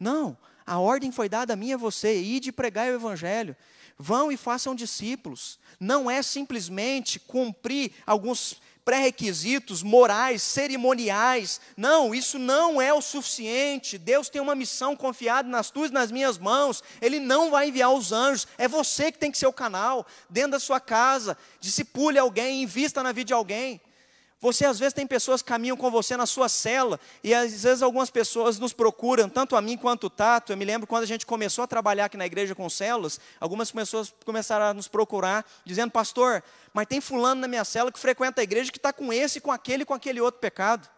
Não, a ordem foi dada a mim e a você, ide pregar o evangelho. Vão e façam discípulos. Não é simplesmente cumprir alguns pré-requisitos morais, cerimoniais. Não, isso não é o suficiente. Deus tem uma missão confiada nas tuas e nas minhas mãos. Ele não vai enviar os anjos. É você que tem que ser o canal. Dentro da sua casa, discipule alguém, invista na vida de alguém. Você às vezes tem pessoas que caminham com você na sua cela, e às vezes algumas pessoas nos procuram, tanto a mim quanto o Tato. Eu me lembro quando a gente começou a trabalhar aqui na igreja com células, algumas pessoas começaram a nos procurar, dizendo, pastor, mas tem fulano na minha cela que frequenta a igreja que está com esse, com aquele, com aquele outro pecado.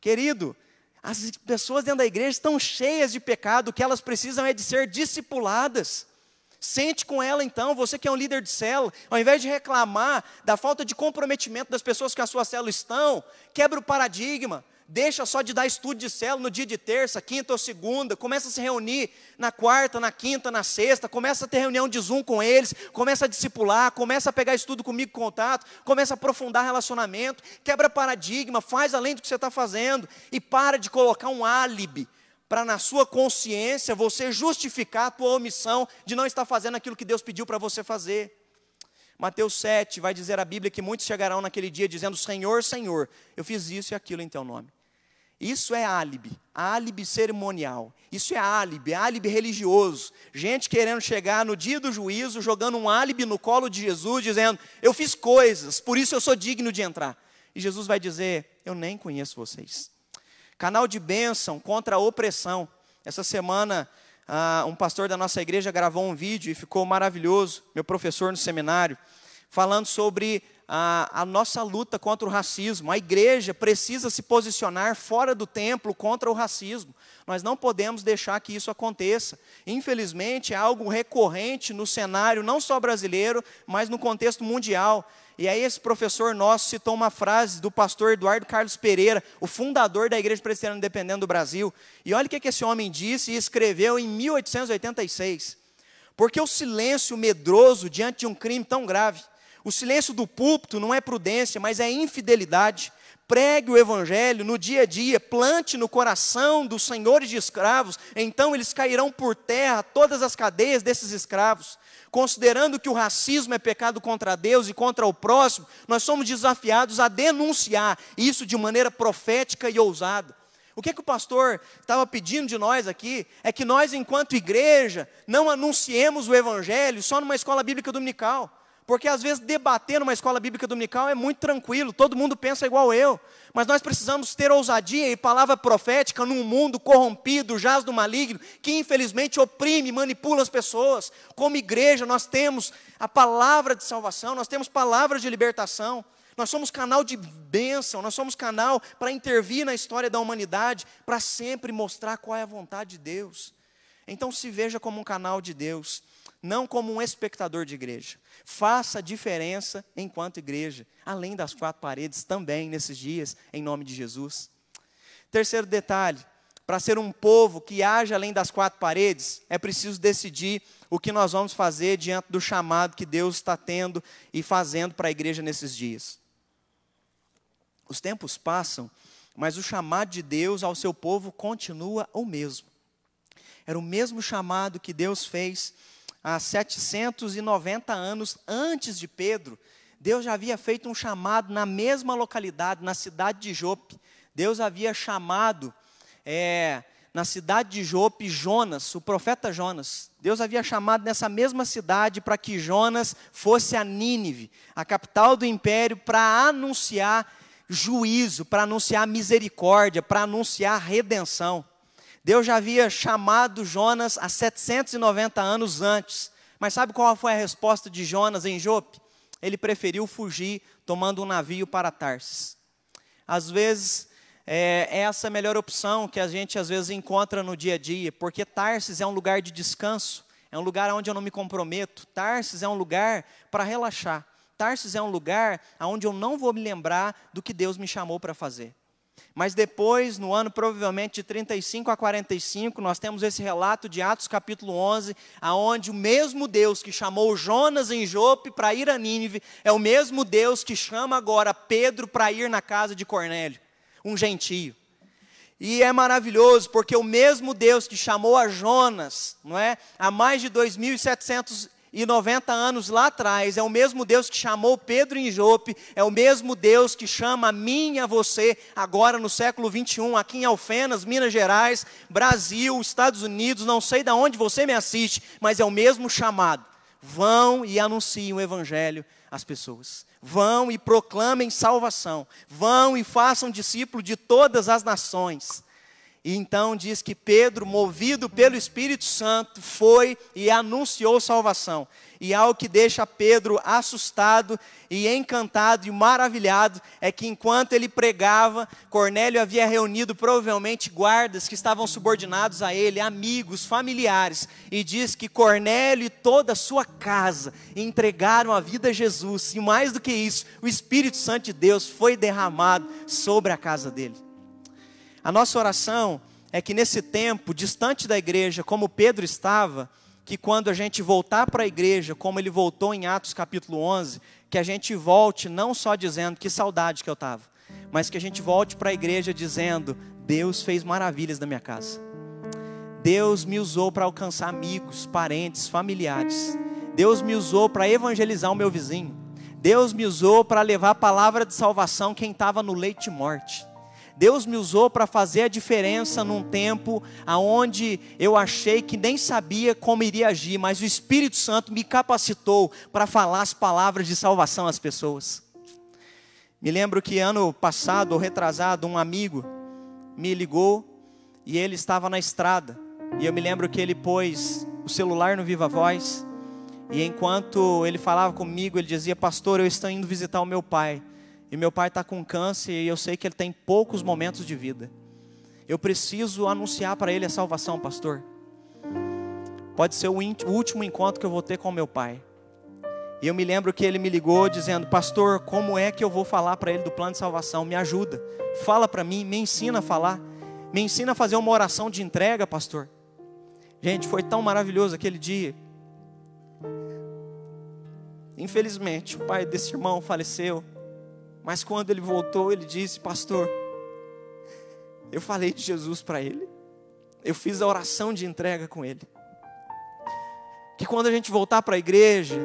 Querido, as pessoas dentro da igreja estão cheias de pecado, o que elas precisam é de ser discipuladas. Sente com ela então, você que é um líder de célula, ao invés de reclamar da falta de comprometimento das pessoas que a sua célula estão, quebra o paradigma. Deixa só de dar estudo de célula no dia de terça, quinta ou segunda, começa a se reunir na quarta, na quinta, na sexta, começa a ter reunião de Zoom com eles, começa a discipular, começa a pegar estudo comigo, contato, começa a aprofundar relacionamento, quebra paradigma, faz além do que você está fazendo. E para de colocar um álibi para na sua consciência você justificar a tua omissão de não estar fazendo aquilo que Deus pediu para você fazer. Mateus 7 vai dizer a Bíblia que muitos chegarão naquele dia dizendo: Senhor, Senhor, eu fiz isso e aquilo em teu nome. Isso é álibi, álibi cerimonial. Isso é álibi, álibi religioso. Gente querendo chegar no dia do juízo, jogando um álibi no colo de Jesus, dizendo: Eu fiz coisas, por isso eu sou digno de entrar. E Jesus vai dizer: Eu nem conheço vocês. Canal de bênção contra a opressão. Essa semana, uh, um pastor da nossa igreja gravou um vídeo e ficou maravilhoso, meu professor no seminário, falando sobre a, a, nossa luta contra o racismo. A igreja precisa se posicionar fora do templo contra o racismo. Nós não podemos deixar que isso aconteça. Infelizmente, é algo recorrente no cenário, não só brasileiro, mas no contexto mundial. E aí esse professor nosso citou uma frase do pastor Eduardo Carlos Pereira, o fundador da Igreja Presbiteriana Independente do Brasil. E olha o que esse homem disse e escreveu em 1886. Porque o silêncio medroso diante de um crime tão grave, o silêncio do púlpito não é prudência, mas é infidelidade. Pregue o evangelho no dia a dia, plante no coração dos senhores de escravos, então eles cairão por terra todas as cadeias desses escravos considerando que o racismo é pecado contra Deus e contra o próximo, nós somos desafiados a denunciar isso de maneira profética e ousada. O que, é que o pastor estava pedindo de nós aqui é que nós, enquanto igreja, não anunciemos o evangelho só numa escola bíblica dominical. Porque às vezes debater numa escola bíblica dominical é muito tranquilo, todo mundo pensa igual eu. Mas nós precisamos ter ousadia e palavra profética num mundo corrompido, jaz do maligno, que infelizmente oprime, manipula as pessoas. Como igreja, nós temos a palavra de salvação, nós temos palavras de libertação. Nós somos canal de bênção, nós somos canal para intervir na história da humanidade, para sempre mostrar qual é a vontade de Deus. Então se veja como um canal de Deus não como um espectador de igreja. Faça diferença enquanto igreja, além das quatro paredes também nesses dias, em nome de Jesus. Terceiro detalhe: para ser um povo que age além das quatro paredes, é preciso decidir o que nós vamos fazer diante do chamado que Deus está tendo e fazendo para a igreja nesses dias. Os tempos passam, mas o chamado de Deus ao seu povo continua o mesmo. Era o mesmo chamado que Deus fez há 790 anos antes de Pedro Deus já havia feito um chamado na mesma localidade, na cidade de Jope. Deus havia chamado é, na cidade de Jope Jonas, o profeta Jonas. Deus havia chamado nessa mesma cidade para que Jonas fosse a Nínive, a capital do império, para anunciar juízo, para anunciar misericórdia, para anunciar redenção. Deus já havia chamado Jonas há 790 anos antes. Mas sabe qual foi a resposta de Jonas em Jope? Ele preferiu fugir tomando um navio para Tarsis. Às vezes, é, essa é a melhor opção que a gente às vezes encontra no dia a dia, porque Tarsis é um lugar de descanso, é um lugar onde eu não me comprometo. Tarsis é um lugar para relaxar. Tarsis é um lugar onde eu não vou me lembrar do que Deus me chamou para fazer. Mas depois, no ano provavelmente de 35 a 45, nós temos esse relato de Atos capítulo 11, aonde o mesmo Deus que chamou Jonas em Jope para ir a Nínive, é o mesmo Deus que chama agora Pedro para ir na casa de Cornélio, um gentio. E é maravilhoso, porque o mesmo Deus que chamou a Jonas, não é? Há mais de 2.700 e 90 anos lá atrás, é o mesmo Deus que chamou Pedro em Jope, é o mesmo Deus que chama a mim e a você, agora no século 21, aqui em Alfenas, Minas Gerais, Brasil, Estados Unidos, não sei de onde você me assiste, mas é o mesmo chamado. Vão e anunciem o Evangelho às pessoas. Vão e proclamem salvação. Vão e façam discípulo de todas as nações. E então diz que Pedro, movido pelo Espírito Santo, foi e anunciou salvação. E algo que deixa Pedro assustado e encantado e maravilhado é que enquanto ele pregava, Cornélio havia reunido provavelmente guardas que estavam subordinados a ele, amigos, familiares, e diz que Cornélio e toda a sua casa entregaram a vida a Jesus. E mais do que isso, o Espírito Santo de Deus foi derramado sobre a casa dele. A nossa oração é que nesse tempo, distante da igreja, como Pedro estava, que quando a gente voltar para a igreja, como ele voltou em Atos capítulo 11, que a gente volte não só dizendo que saudade que eu estava, mas que a gente volte para a igreja dizendo: Deus fez maravilhas na minha casa. Deus me usou para alcançar amigos, parentes, familiares. Deus me usou para evangelizar o meu vizinho. Deus me usou para levar a palavra de salvação quem estava no leite morte. Deus me usou para fazer a diferença num tempo aonde eu achei que nem sabia como iria agir, mas o Espírito Santo me capacitou para falar as palavras de salvação às pessoas. Me lembro que ano passado ou retrasado, um amigo me ligou e ele estava na estrada. E eu me lembro que ele pôs o celular no Viva Voz. E enquanto ele falava comigo, ele dizia: Pastor, eu estou indo visitar o meu pai. E meu pai está com câncer e eu sei que ele tem poucos momentos de vida. Eu preciso anunciar para ele a salvação, pastor. Pode ser o, último encontro que eu vou ter com meu pai. E eu me lembro que ele me ligou dizendo: Pastor, como é que eu vou falar para ele do plano de salvação? Me ajuda, fala para mim, me ensina a falar, me ensina a fazer uma oração de entrega, pastor. Gente, foi tão maravilhoso aquele dia. Infelizmente, o pai desse irmão faleceu. Mas quando ele voltou, ele disse: Pastor, eu falei de Jesus para ele, eu fiz a oração de entrega com ele. Que quando a gente voltar para a igreja,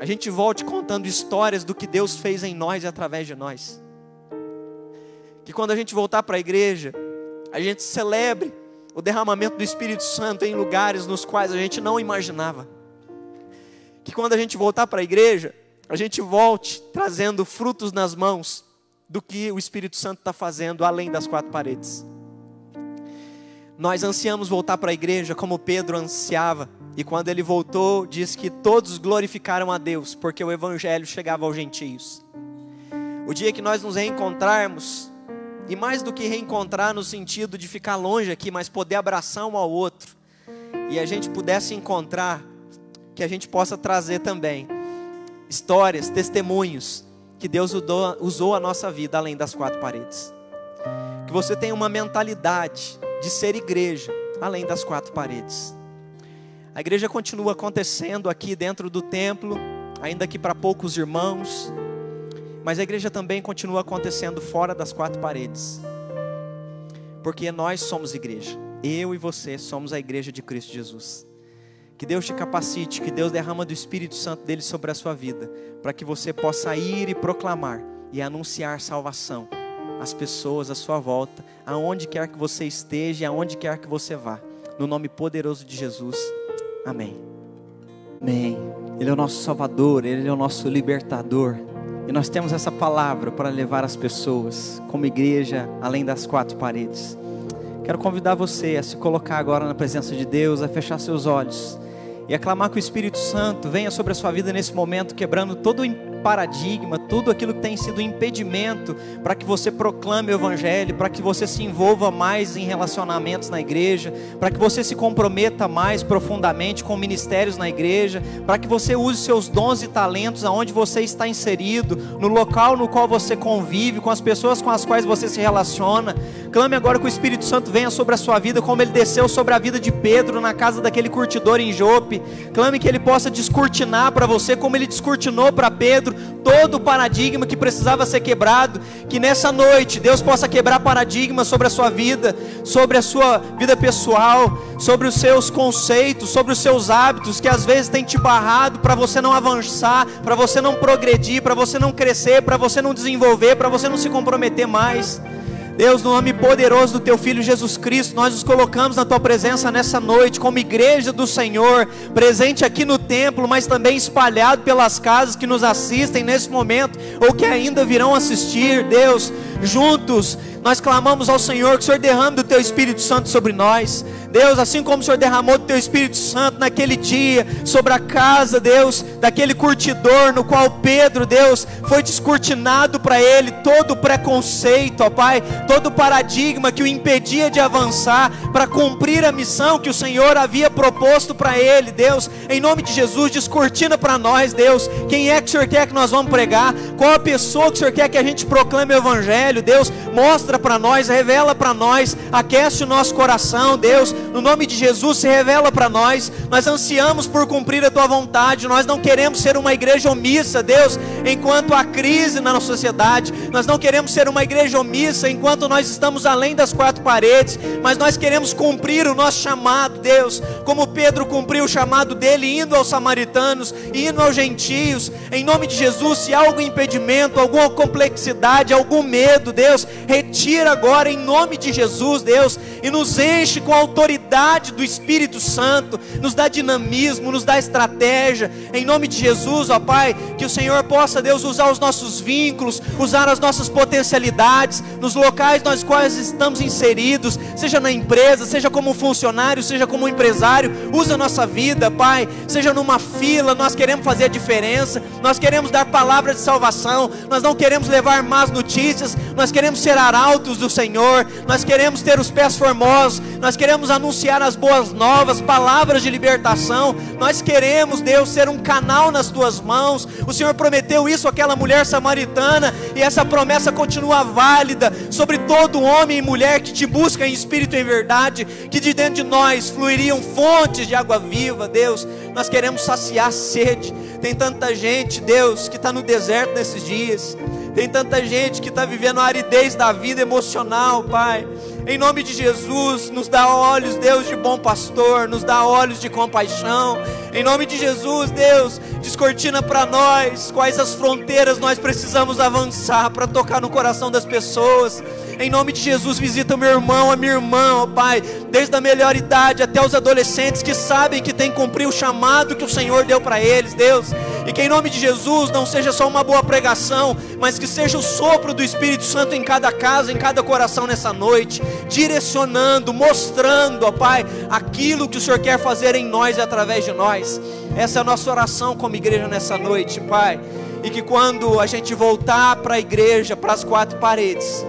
a gente volte contando histórias do que Deus fez em nós e através de nós. Que quando a gente voltar para a igreja, a gente celebre o derramamento do Espírito Santo em lugares nos quais a gente não imaginava. Que quando a gente voltar para a igreja, a gente volte trazendo frutos nas mãos do que o Espírito Santo está fazendo além das quatro paredes. Nós ansiamos voltar para a igreja como Pedro ansiava, e quando ele voltou, diz que todos glorificaram a Deus, porque o Evangelho chegava aos gentios. O dia que nós nos reencontrarmos, e mais do que reencontrar no sentido de ficar longe aqui, mas poder abraçar um ao outro, e a gente pudesse encontrar, que a gente possa trazer também histórias, testemunhos que Deus usou a nossa vida além das quatro paredes. Que você tenha uma mentalidade de ser igreja além das quatro paredes. A igreja continua acontecendo aqui dentro do templo, ainda que para poucos irmãos, mas a igreja também continua acontecendo fora das quatro paredes. Porque nós somos igreja. Eu e você somos a igreja de Cristo Jesus. Que Deus te capacite, que Deus derrama do Espírito Santo dele sobre a sua vida, para que você possa ir e proclamar e anunciar salvação às pessoas à sua volta, aonde quer que você esteja aonde quer que você vá. No nome poderoso de Jesus. Amém. Amém. Ele é o nosso Salvador, Ele é o nosso libertador. E nós temos essa palavra para levar as pessoas, como igreja, além das quatro paredes. Quero convidar você a se colocar agora na presença de Deus, a fechar seus olhos e aclamar que o Espírito Santo venha sobre a sua vida nesse momento, quebrando todo o paradigma, tudo aquilo que tem sido impedimento para que você proclame o Evangelho, para que você se envolva mais em relacionamentos na igreja, para que você se comprometa mais profundamente com ministérios na igreja, para que você use seus dons e talentos aonde você está inserido, no local no qual você convive, com as pessoas com as quais você se relaciona. Clame agora que o Espírito Santo venha sobre a sua vida, como ele desceu sobre a vida de Pedro na casa daquele curtidor em Jope. Clame que ele possa descortinar para você, como ele descortinou para Pedro todo o paradigma que precisava ser quebrado. Que nessa noite Deus possa quebrar paradigmas sobre a sua vida, sobre a sua vida pessoal, sobre os seus conceitos, sobre os seus hábitos que às vezes tem te barrado para você não avançar, para você não progredir, para você não crescer, para você não desenvolver, para você não se comprometer mais. Deus, no nome poderoso do Teu Filho Jesus Cristo, nós nos colocamos na Tua presença nessa noite, como igreja do Senhor, presente aqui no templo, mas também espalhado pelas casas que nos assistem nesse momento, ou que ainda virão assistir, Deus, juntos, nós clamamos ao Senhor que o Senhor derrame do Teu Espírito Santo sobre nós. Deus, assim como o Senhor derramou do Teu Espírito Santo naquele dia, sobre a casa, Deus, daquele curtidor no qual Pedro, Deus, foi descortinado para ele todo o preconceito, ó Pai, todo o paradigma que o impedia de avançar para cumprir a missão que o Senhor havia proposto para ele, Deus, em nome de Jesus, descortina para nós, Deus, quem é que o Senhor quer que nós vamos pregar, qual a pessoa que o Senhor quer que a gente proclame o Evangelho, Deus, mostra para nós, revela para nós, aquece o nosso coração, Deus, no nome de Jesus, se revela para nós. Nós ansiamos por cumprir a tua vontade. Nós não queremos ser uma igreja omissa, Deus, enquanto há crise na nossa sociedade. Nós não queremos ser uma igreja omissa enquanto nós estamos além das quatro paredes, mas nós queremos cumprir o nosso chamado, Deus, como Pedro cumpriu o chamado dele, indo aos samaritanos, indo aos gentios. Em nome de Jesus, se há algum impedimento, alguma complexidade, algum medo, Deus, retira agora em nome de Jesus, Deus, e nos enche com autoridade autoridade do Espírito Santo, nos dá dinamismo, nos dá estratégia. Em nome de Jesus, ó Pai, que o Senhor possa, Deus, usar os nossos vínculos, usar as nossas potencialidades, nos locais nos quais estamos inseridos, seja na empresa, seja como funcionário, seja como empresário, usa a nossa vida, Pai, seja numa fila, nós queremos fazer a diferença, nós queremos dar palavras de salvação, nós não queremos levar más notícias, nós queremos ser arautos do Senhor, nós queremos ter os pés formosos, nós queremos anunciar as boas novas, palavras de libertação. Nós queremos, Deus, ser um canal nas tuas mãos. O Senhor prometeu isso àquela mulher samaritana e essa promessa continua válida sobre todo homem e mulher que te busca em espírito e em verdade, que de dentro de nós fluiriam fontes de água viva, Deus. Nós queremos saciar a sede. Tem tanta gente, Deus, que está no deserto nesses dias. Tem tanta gente que está vivendo a aridez da vida emocional, Pai. Em nome de Jesus, nos dá olhos, Deus de bom pastor, nos dá olhos de compaixão. Em nome de Jesus, Deus, descortina para nós quais as fronteiras nós precisamos avançar para tocar no coração das pessoas. Em nome de Jesus, visita o meu irmão, a minha irmã, ó Pai, desde a melhor idade até os adolescentes que sabem que tem que cumprir o chamado que o Senhor deu para eles, Deus. E que em nome de Jesus não seja só uma boa pregação, mas que seja o sopro do Espírito Santo em cada casa, em cada coração nessa noite, direcionando, mostrando, ó Pai, aquilo que o Senhor quer fazer em nós e através de nós. Essa é a nossa oração como igreja nessa noite, Pai. E que quando a gente voltar para a igreja, para as quatro paredes,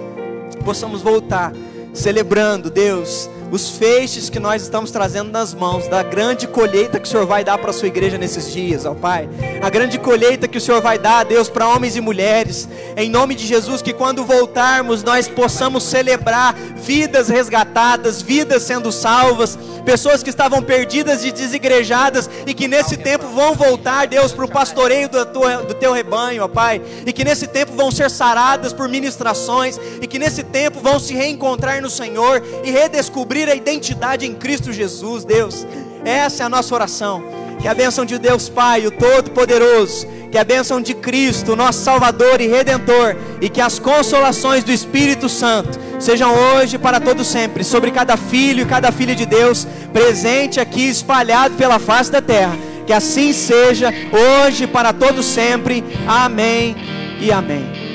possamos voltar celebrando, Deus, os feixes que nós estamos trazendo nas mãos, da grande colheita que o Senhor vai dar para a sua igreja nesses dias, ó Pai. A grande colheita que o Senhor vai dar, Deus, para homens e mulheres. Em nome de Jesus, que quando voltarmos nós possamos celebrar vidas resgatadas, vidas sendo salvas, pessoas que estavam perdidas e desigrejadas e que nesse tempo vão voltar, Deus, para o pastoreio do teu, do teu rebanho, ó Pai. E que nesse tempo vão ser saradas por ministrações e que nesse tempo vão se reencontrar no Senhor e redescobrir a identidade em Cristo Jesus, Deus. Essa é a nossa oração. Que a bênção de Deus Pai, o Todo-Poderoso, que a bênção de Cristo, nosso Salvador e Redentor, e que as consolações do Espírito Santo sejam hoje para todo sempre sobre cada filho e cada filha de Deus presente aqui espalhado pela face da terra. Que assim seja hoje para todo sempre. Amém e amém.